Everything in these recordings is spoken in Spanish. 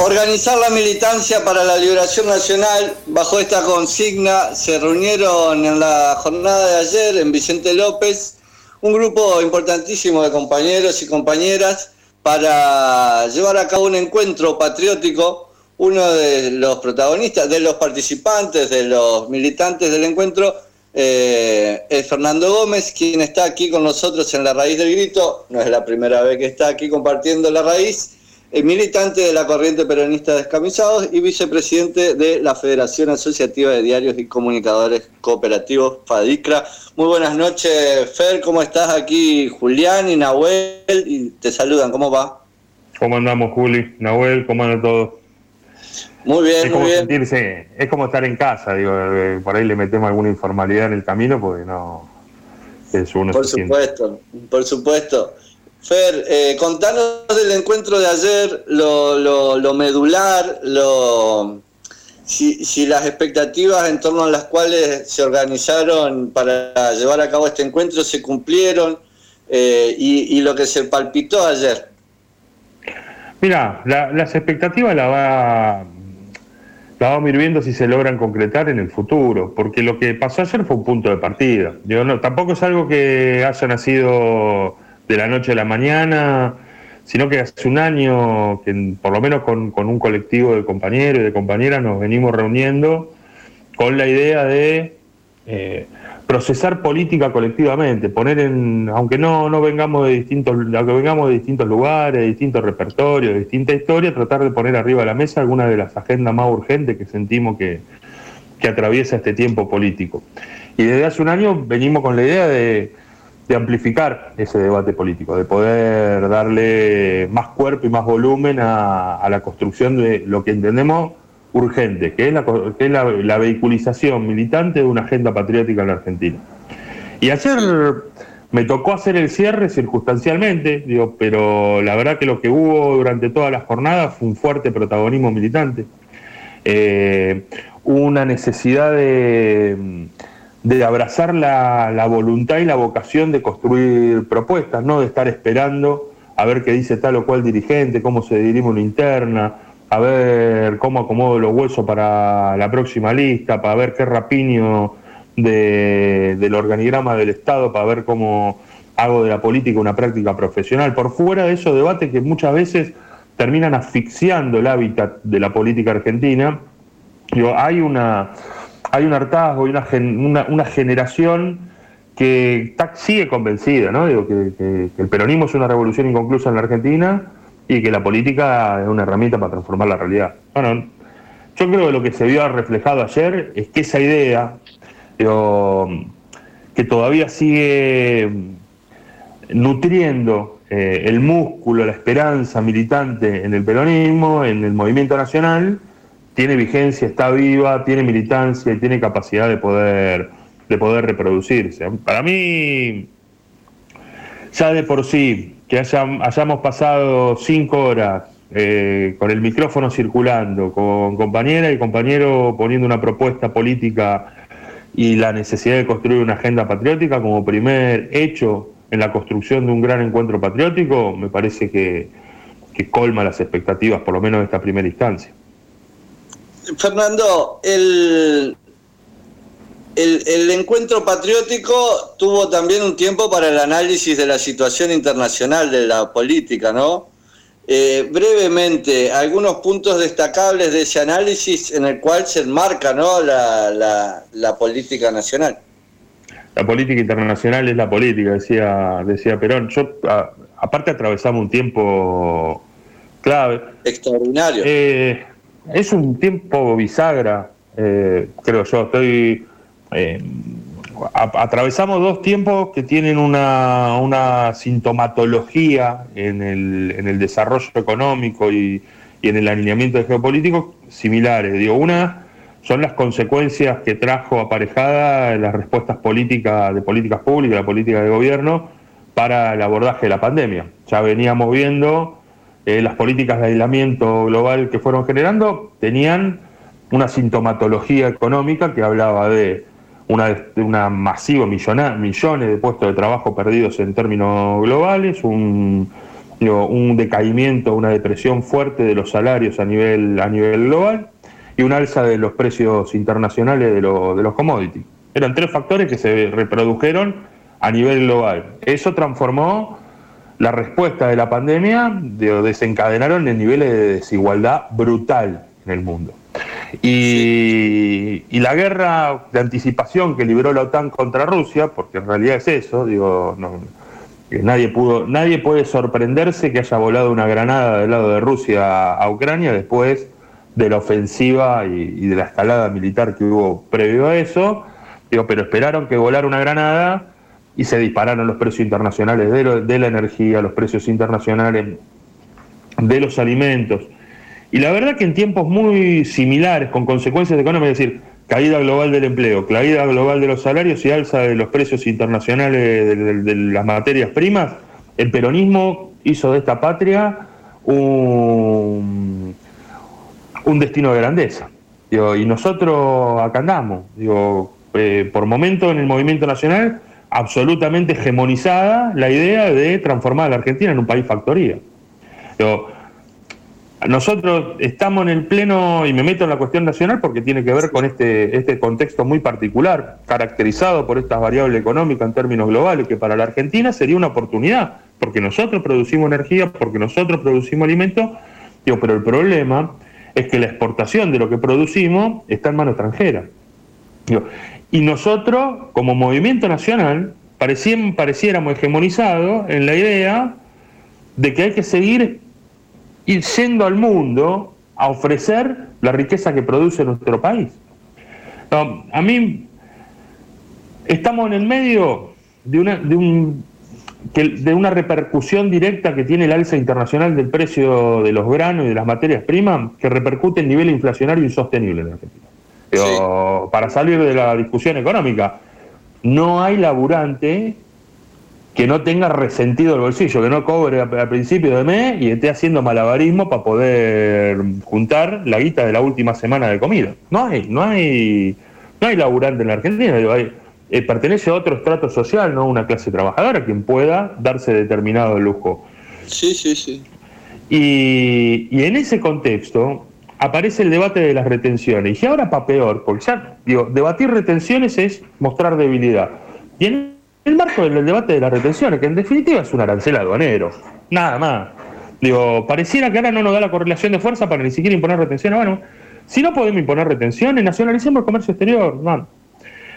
Organizar la militancia para la liberación nacional, bajo esta consigna, se reunieron en la jornada de ayer en Vicente López un grupo importantísimo de compañeros y compañeras para llevar a cabo un encuentro patriótico. Uno de los protagonistas, de los participantes, de los militantes del encuentro, eh, es Fernando Gómez, quien está aquí con nosotros en la raíz del grito. No es la primera vez que está aquí compartiendo la raíz militante de la corriente peronista Descamisados y vicepresidente de la Federación Asociativa de Diarios y Comunicadores Cooperativos, FADICRA. Muy buenas noches, Fer, ¿cómo estás aquí? Julián y Nahuel, y te saludan, ¿cómo va? ¿Cómo andamos, Juli? Nahuel, ¿cómo andan todos? Muy bien, es muy bien. Sentirse, es como estar en casa, digo, eh, por ahí le metemos alguna informalidad en el camino porque no... Es uno por supuesto, por supuesto. Fer, eh, contanos del encuentro de ayer, lo, medular, lo, si, las expectativas en torno a las cuales se organizaron para llevar a cabo este encuentro se cumplieron eh, y, lo que se palpitó ayer. Mira, las expectativas las va, la vamos a ir viendo si se logran concretar en el futuro, porque lo que pasó ayer fue un punto de partida. Yo no, tampoco es algo que haya nacido de la noche a la mañana, sino que hace un año que por lo menos con, un colectivo de compañeros y de compañeras nos venimos reuniendo con la idea de eh, procesar política colectivamente, poner en, aunque no, no vengamos de distintos, aunque vengamos de distintos lugares, de distintos repertorios, de distinta historia, tratar de poner arriba de la mesa algunas de las agendas más urgentes que sentimos que, que atraviesa este tiempo político. Y desde hace un año venimos con la idea de de amplificar ese debate político, de poder darle más cuerpo y más volumen a, la construcción de lo que entendemos urgente, que es, la, vehiculización militante de una agenda patriótica en la Argentina. Y ayer me tocó hacer el cierre circunstancialmente, digo, pero la verdad que lo que hubo durante toda la jornada fue un fuerte protagonismo militante, eh, una necesidad de de abrazar la, voluntad y la vocación de construir propuestas, no de estar esperando a ver qué dice tal o cual dirigente, cómo se dirime una interna, a ver cómo acomodo los huesos para la próxima lista, para ver qué rapiño del organigrama del Estado, para ver cómo hago de la política una práctica profesional. Por fuera de esos debates que muchas veces terminan asfixiando el hábitat de la política argentina, digo, hay una hay un hartazgo y una, una, generación que sigue convencida, ¿no? Digo, que, el peronismo es una revolución inconclusa en la Argentina y que la política es una herramienta para transformar la realidad. Bueno, yo creo que lo que se vio reflejado ayer es que esa idea, que todavía sigue nutriendo eh, el músculo, la esperanza militante en el peronismo, en el movimiento nacional, tiene vigencia, está viva, tiene militancia y tiene capacidad de poder, de poder reproducirse. Para mí, ya de por sí, que hayamos pasado cinco horas eh, con el micrófono circulando, con compañera y compañero poniendo una propuesta política y la necesidad de construir una agenda patriótica como primer hecho en la construcción de un gran encuentro patriótico, me parece que, que colma las expectativas, por lo menos de esta primera instancia. Fernando, el, el, encuentro patriótico tuvo también un tiempo para el análisis de la situación internacional de la política, ¿no? Eh, brevemente, algunos puntos destacables de ese análisis en el cual se enmarca ¿no? la, la, política nacional. La política internacional es la política, decía, decía Perón. Yo, aparte, atravesamos un tiempo clave. Extraordinario. Eh, es un tiempo bisagra, eh, creo yo. Estoy. Eh, atravesamos dos tiempos que tienen una, sintomatología en el, en el, desarrollo económico y, en el alineamiento geopolítico similares. Digo, una son las consecuencias que trajo aparejada las respuestas políticas de políticas públicas, la política de gobierno para el abordaje de la pandemia. Ya veníamos viendo eh, las políticas de aislamiento global que fueron generando tenían una sintomatología económica que hablaba de una, una masiva millones de puestos de trabajo perdidos en términos globales, un, un decaimiento, una depresión fuerte de los salarios a nivel, a nivel global y un alza de los precios internacionales de, de los commodities. Eran tres factores que se reprodujeron a nivel global. Eso transformó la respuesta de la pandemia, desencadenaron en niveles de desigualdad brutal en el mundo. Y, y, la guerra de anticipación que libró la OTAN contra Rusia, porque en realidad es eso, digo, nadie pudo, nadie puede sorprenderse que haya volado una granada del lado de Rusia a Ucrania después de la ofensiva y, de la escalada militar que hubo previo a eso. Digo, pero esperaron que volara una granada y se dispararon los precios internacionales de, la energía, los precios internacionales de los alimentos. Y la verdad que en tiempos muy similares, con consecuencias económicas, es decir, caída global del empleo, caída global de los salarios y alza de los precios internacionales de, las materias primas, el peronismo hizo de esta patria un, un destino de grandeza. y nosotros acá andamos, digo, eh, por momento en el movimiento nacional, absolutamente hegemonizada la idea de transformar a la Argentina en un país factoría. Nosotros estamos en el pleno, y me meto en la cuestión nacional porque tiene que ver con este, este contexto muy particular, caracterizado por estas variables económicas en términos globales, que para la Argentina sería una oportunidad, porque nosotros producimos energía, porque nosotros producimos alimentos, pero el problema es que la exportación de lo que producimos está en mano extranjera. Y nosotros, como movimiento nacional, pareciéramos hegemonizados en la idea de que hay que seguir ir yendo al mundo a ofrecer la riqueza que produce nuestro país. a mí estamos en el medio de una repercusión directa que tiene el alza internacional del precio de los granos y de las materias primas que repercute en nivel inflacionario insostenible en Argentina. Pero para salir de la discusión económica, no hay laburante que no tenga resentido el bolsillo, que no cobre a, principio de mes y esté haciendo malabarismo para poder juntar la guita de la última semana de comida. No hay, no hay, no hay laburante en la Argentina. Eh, pertenece a otro estrato social, no una clase trabajadora, quien pueda darse determinado lujo. Sí, sí, sí. Y, y en ese contexto aparece el debate de las retenciones. Y ahora para peor, porque digo, debatir retenciones es mostrar debilidad. Y en el marco del debate de las retenciones, que en definitiva es un arancel aduanero, nada más. Digo, pareciera que ahora no nos da la correlación de fuerza para ni siquiera imponer retenciones. Bueno, si no podemos imponer retenciones, nacionalicemos el comercio exterior. No.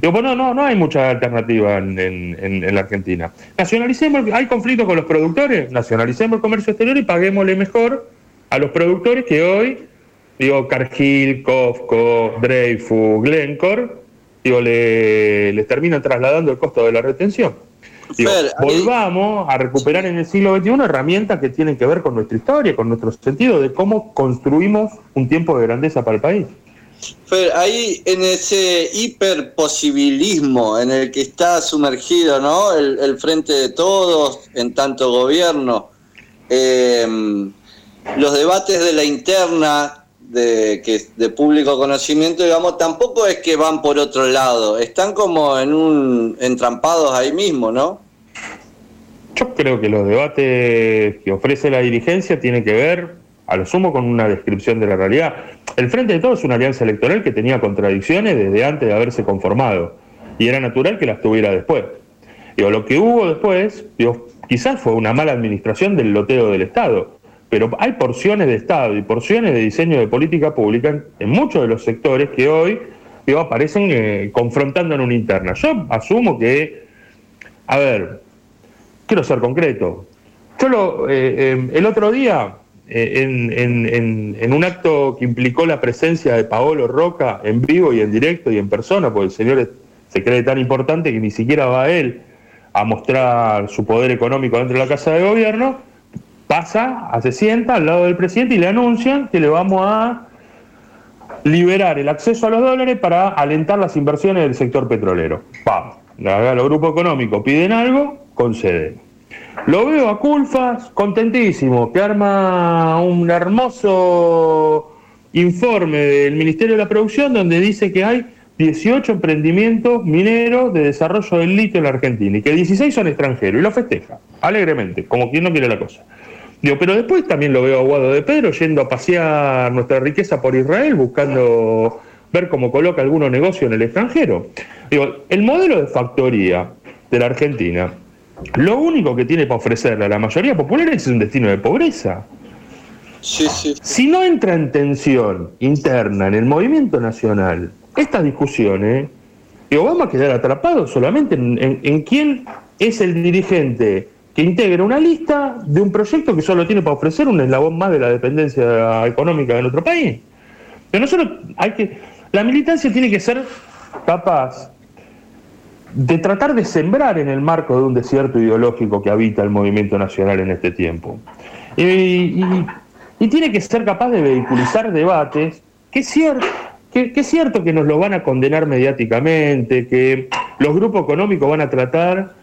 Digo, pues no, no, no hay mucha alternativa en, la Argentina. Nacionalicemos, hay conflicto con los productores, nacionalicemos el comercio exterior y paguémosle mejor a los productores que hoy, digo, Cargill, Cofco, Dreyfus, Glencore, digo, le, les termina trasladando el costo de la retención. volvamos a recuperar en el siglo XXI herramientas que tienen que ver con nuestra historia, con nuestro sentido de cómo construimos un tiempo de grandeza para el país. Fer, ahí en ese hiperposibilismo en el que está sumergido ¿no? el, frente de todos, en tanto gobierno, eh, los debates de la interna de, que, de público conocimiento, digamos, tampoco es que van por otro lado, están como en un entrampados ahí mismo, ¿no? Yo creo que los debates que ofrece la dirigencia tienen que ver, a lo sumo, con una descripción de la realidad. El Frente de Todos es una alianza electoral que tenía contradicciones desde antes de haberse conformado, y era natural que las tuviera después. Digo, lo que hubo después, quizás fue una mala administración del loteo del Estado pero hay porciones de Estado y porciones de diseño de política pública en muchos de los sectores que hoy aparecen eh, confrontando en una interna. Yo asumo que, a ver, quiero ser concreto. Yo lo, eh, em, el otro día, eh, en, un acto que implicó la presencia de Paolo Roca en vivo y en directo y en persona, porque el señor se cree tan importante que ni siquiera va él a mostrar su poder económico dentro de la Casa de Gobierno, pasa, se sienta al lado del presidente y le anuncian que le vamos a liberar el acceso a los dólares para alentar las inversiones del sector petrolero. Vamos, los grupos económicos piden algo, conceden. Lo veo a Culfas contentísimo, que arma un hermoso informe del Ministerio de la Producción donde dice que hay 18 emprendimientos mineros de desarrollo del litio en la Argentina y que 16 son extranjeros y lo festeja alegremente, como quien no quiere la cosa. Digo, pero después también lo veo a Guado de Pedro yendo a pasear nuestra riqueza por Israel, buscando ver cómo coloca algunos negocio en el extranjero. Digo, el modelo de factoría de la Argentina, lo único que tiene para ofrecerle a la mayoría popular es un destino de pobreza. Si no entra en tensión interna en el movimiento nacional, estas discusiones, digo, vamos a quedar atrapados solamente en quién es el dirigente que integra una lista de un proyecto que solo tiene para ofrecer un eslabón más de la dependencia económica de nuestro país. Pero nosotros hay que. La militancia tiene que ser capaz de tratar de sembrar en el marco de un desierto ideológico que habita el movimiento nacional en este tiempo. Y, tiene que ser capaz de vehiculizar debates que es cierto. Que, que es cierto que nos lo van a condenar mediáticamente, que los grupos económicos van a tratar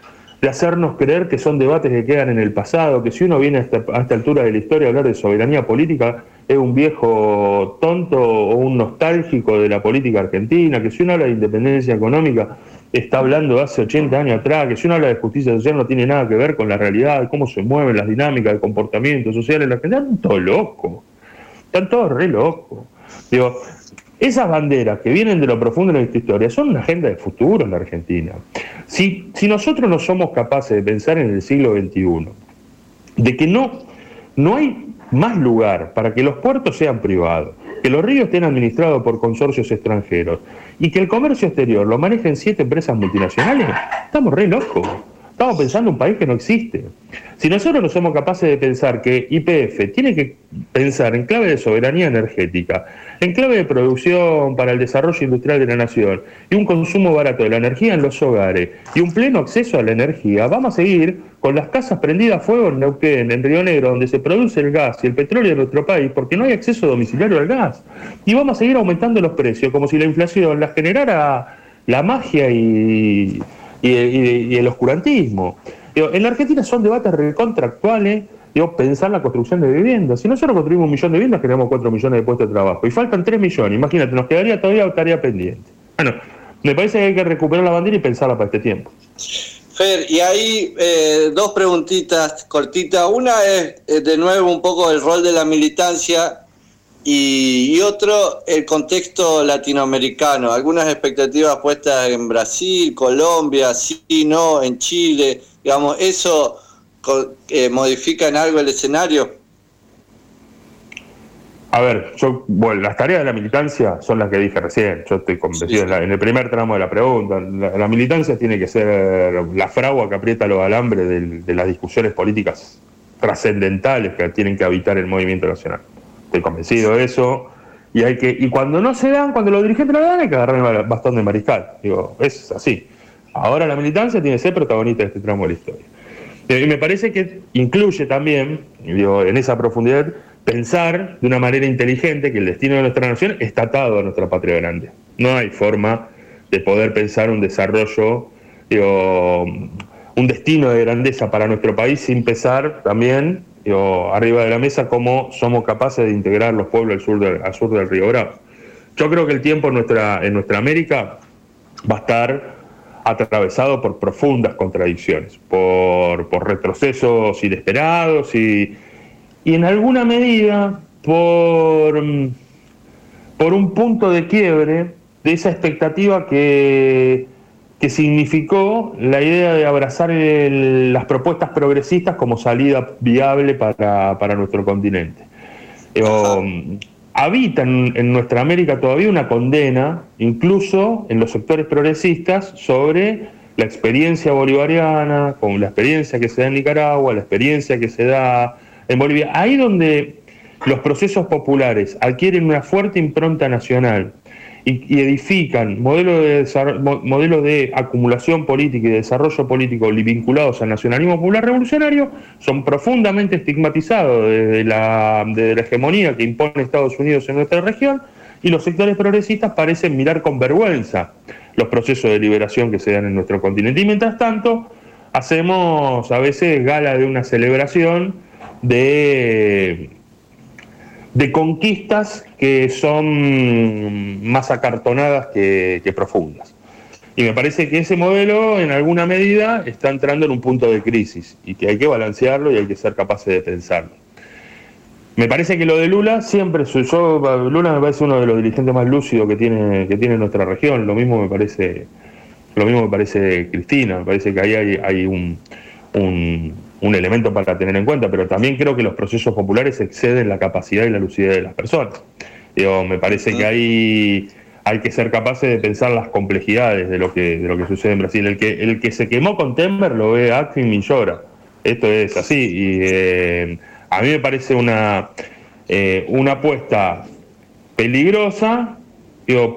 de hacernos creer que son debates que quedan en el pasado, que si uno viene a esta, altura de la historia a hablar de soberanía política es un viejo tonto o un nostálgico de la política argentina, que si uno habla de independencia económica está hablando de hace 80 años atrás, que si uno habla de justicia social no tiene nada que ver con la realidad, cómo se mueven las dinámicas de comportamiento social en la Argentina, están todos locos, están todos re locos. Digo, esas banderas que vienen de lo profundo de nuestra historia son una agenda de futuro en la Argentina. Si, si nosotros no somos capaces de pensar en el siglo XXI, de que no, no hay más lugar para que los puertos sean privados, que los ríos estén administrados por consorcios extranjeros y que el comercio exterior lo manejen siete empresas multinacionales, estamos re locos. Estamos pensando en un país que no existe. Si nosotros no somos capaces de pensar que IPF tiene que pensar en clave de soberanía energética, en clave de producción para el desarrollo industrial de la nación y un consumo barato de la energía en los hogares y un pleno acceso a la energía, vamos a seguir con las casas prendidas a fuego en Neuquén, en Río Negro, donde se produce el gas y el petróleo de nuestro país, porque no hay acceso domiciliario al gas. Y vamos a seguir aumentando los precios, como si la inflación la generara la magia y y, el oscurantismo. en la Argentina son debates recontractuales, digo, pensar la construcción de viviendas. Si nosotros construimos un millón de viviendas, queremos cuatro millones de puestos de trabajo. Y faltan tres millones, imagínate, nos quedaría todavía tarea pendiente. Bueno, me parece que hay que recuperar la bandera y pensarla para este tiempo. Fer, y ahí eh, dos preguntitas cortitas. Una es, eh, de nuevo, un poco el rol de la militancia y, otro, el contexto latinoamericano, algunas expectativas puestas en Brasil, Colombia, sí, no, en Chile, digamos, ¿eso eh, modifica en algo el escenario? A ver, yo, bueno, las tareas de la militancia son las que dije recién, yo estoy convencido En, el primer tramo de la pregunta, la, militancia tiene que ser la fragua que aprieta los alambres de las discusiones políticas trascendentales que tienen que habitar el movimiento nacional estoy convencido de eso. Y, hay que, y cuando no se dan, cuando los dirigentes no lo dan, hay que agarrar el bastón de mariscal. Digo, es así. Ahora la militancia tiene que ser protagonista de este tramo de la historia. Eh, y me parece que incluye también, digo, en esa profundidad, pensar de una manera inteligente que el destino de nuestra nación está atado a nuestra patria grande. No hay forma de poder pensar un desarrollo, un destino de grandeza para nuestro país sin pensar también arriba de la mesa cómo somos capaces de integrar los pueblos al sur, del, río Bravo. Yo creo que el tiempo en nuestra América va a estar atravesado por profundas contradicciones, por, retrocesos inesperados y, y, en alguna medida por, por un punto de quiebre de esa expectativa que que significó la idea de abrazar las propuestas progresistas como salida viable para, nuestro continente. Eh, habita en, nuestra América todavía una condena, incluso en los sectores progresistas, sobre la experiencia bolivariana, con la experiencia que se da en Nicaragua, la experiencia que se da en Bolivia. Ahí donde los procesos populares adquieren una fuerte impronta nacional y, edifican modelos de, modelos de acumulación política y de desarrollo político vinculados al nacionalismo popular revolucionario, son profundamente estigmatizados desde la, la hegemonía que impone Estados Unidos en nuestra región y los sectores progresistas parecen mirar con vergüenza los procesos de liberación que se dan en nuestro continente. Y mientras tanto, hacemos a veces gala de una celebración de de conquistas que son más acartonadas que, profundas. Y me parece que ese modelo, en alguna medida, está entrando en un punto de crisis y que hay que balancearlo y hay que ser capaces de pensarlo. me parece que lo de Lula siempre, yo, Lula me parece uno de los dirigentes más lúcidos que tiene, que tiene nuestra región, lo mismo me parece, lo mismo me parece Cristina, me parece que ahí hay, un, elemento para tener en cuenta, pero también creo que los procesos populares exceden la capacidad y la lucidez de las personas. Digo, me parece que ahí hay que ser capaces de pensar las complejidades de lo que, de lo que sucede en Brasil. El que, el que se quemó con Temer lo ve Atkin y llora. Esto es así. Y eh, a mí me parece una, eh, una apuesta peligrosa,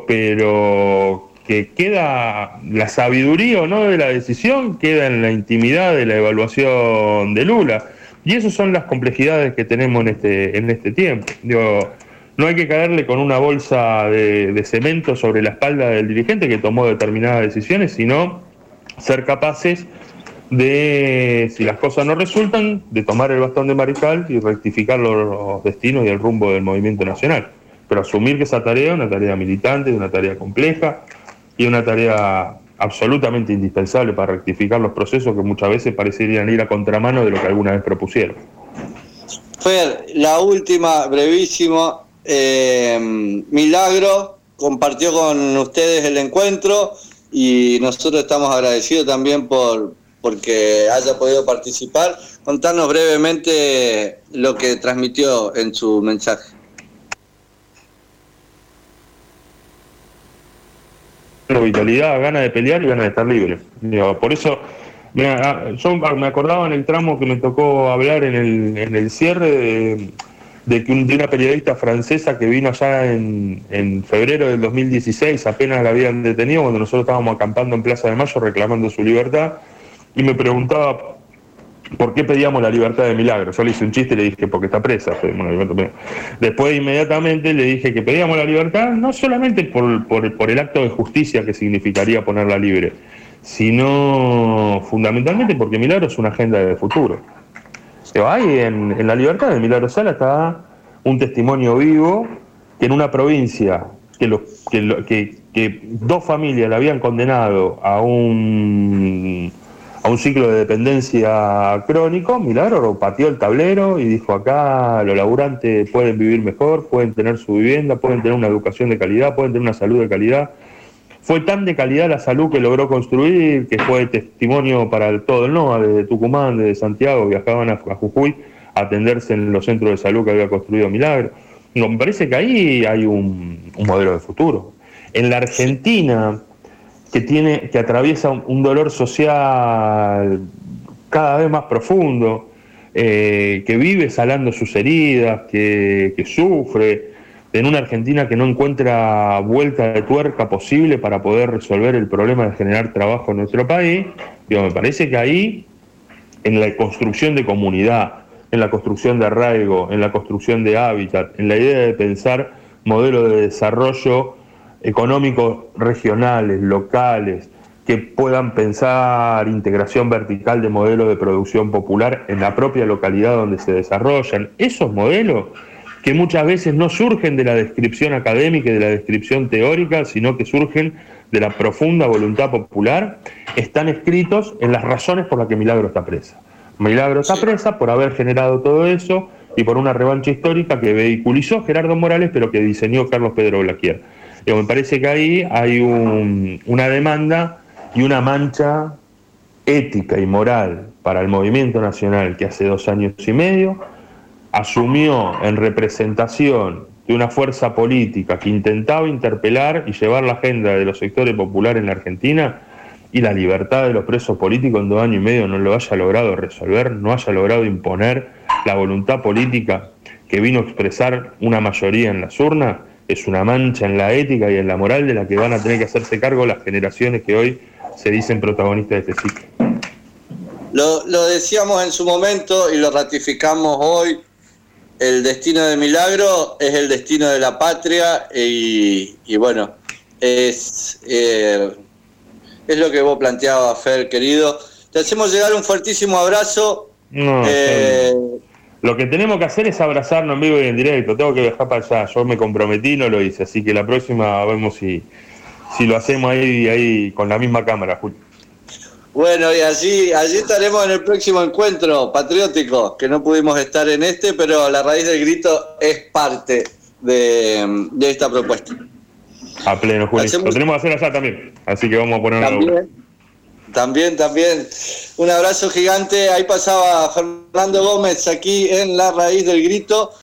pero que queda la sabiduría o no de la decisión, queda en la intimidad de la evaluación de Lula. Y esas son las complejidades que tenemos en este, en este tiempo. Digo, no hay que caerle con una bolsa de, cemento sobre la espalda del dirigente que tomó determinadas decisiones, sino ser capaces de, si las cosas no resultan, de tomar el bastón de mariscal y rectificar los destinos y el rumbo del movimiento nacional. Pero asumir que esa tarea es una tarea militante, una tarea compleja y una tarea absolutamente indispensable para rectificar los procesos que muchas veces parecerían ir a contramano de lo que alguna vez propusieron. Fer, la última, brevísimo. Eh, Milagro compartió con ustedes el encuentro y nosotros estamos agradecidos también por, porque haya podido participar. Contanos brevemente lo que transmitió en su mensaje. Vitalidad, ganas de pelear y ganas de estar libre. Por eso, yo me acordaba en el tramo que me tocó hablar en el, en el cierre de, que una periodista francesa que vino allá en, en febrero del 2016, apenas la habían detenido cuando nosotros estábamos acampando en Plaza de Mayo reclamando su libertad y me preguntaba por qué pedíamos la libertad de Milagro. Yo le hice un chiste y le dije, porque está presa. Después inmediatamente le dije que pedíamos la libertad no solamente por, por, el acto de justicia que significaría ponerla libre, sino fundamentalmente porque Milagro es una agenda de futuro. Pero hay en, en la libertad de Milagro Sala está un testimonio vivo que en una provincia que, lo, que, que, que dos familias le habían condenado a un un ciclo de dependencia crónico, Milagro pateó el tablero y dijo acá los laburantes pueden vivir mejor, pueden tener su vivienda, pueden tener una educación de calidad, pueden tener una salud de calidad. Fue tan de calidad la salud que logró construir que fue testimonio para todo el NOA, desde Tucumán, desde Santiago, viajaban a, Jujuy a atenderse en los centros de salud que había construido Milagro. No, me parece que ahí hay un modelo de futuro. En la Argentina, que, tiene, que atraviesa un, dolor social cada vez más profundo, eh, que vive salando sus heridas, que, sufre, en una Argentina que no encuentra vuelta de tuerca posible para poder resolver el problema de generar trabajo en nuestro país, me parece que ahí, en la construcción de comunidad, en la construcción de arraigo, en la construcción de hábitat, en la idea de pensar modelo de desarrollo económicos regionales, locales, que puedan pensar integración vertical de modelos de producción popular en la propia localidad donde se desarrollan. Esos modelos que muchas veces no surgen de la descripción académica y de la descripción teórica, sino que surgen de la profunda voluntad popular, están escritos en las razones por las que Milagro está presa. Milagro está presa por haber generado todo eso y por una revancha histórica que vehiculizó Gerardo Morales, pero que diseñó Carlos Pedro Blaquier me parece que ahí hay una demanda y una mancha ética y moral para el movimiento nacional que hace dos años y medio asumió en representación de una fuerza política que intentaba interpelar y llevar la agenda de los sectores populares en la Argentina y la libertad de los presos políticos en dos años y medio no lo haya logrado resolver, no haya logrado imponer la voluntad política que vino a expresar una mayoría en las urnas, es una mancha en la ética y en la moral de la que van a tener que hacerse cargo las generaciones que hoy se dicen protagonistas de este ciclo. Lo, decíamos en su momento y lo ratificamos hoy, el destino de Milagro es el destino de la patria y, bueno, es, eh, es lo que vos planteabas, Fer, querido. Te hacemos llegar un fuertísimo abrazo. Eh, lo que tenemos que hacer es abrazarnos en vivo y en directo. Tengo que viajar para allá. Yo me comprometí, no lo hice. Así que la próxima vemos si, si lo hacemos ahí, ahí con la misma cámara, Julio. Bueno, y allí, allí estaremos en el próximo encuentro patriótico, que no pudimos estar en este, pero la raíz del grito es parte de, esta propuesta. A pleno, Julio. Lo tenemos que hacer allá también, así que vamos a poner también, también, también. Un abrazo gigante. Ahí pasaba Fernando Gómez aquí en la raíz del grito.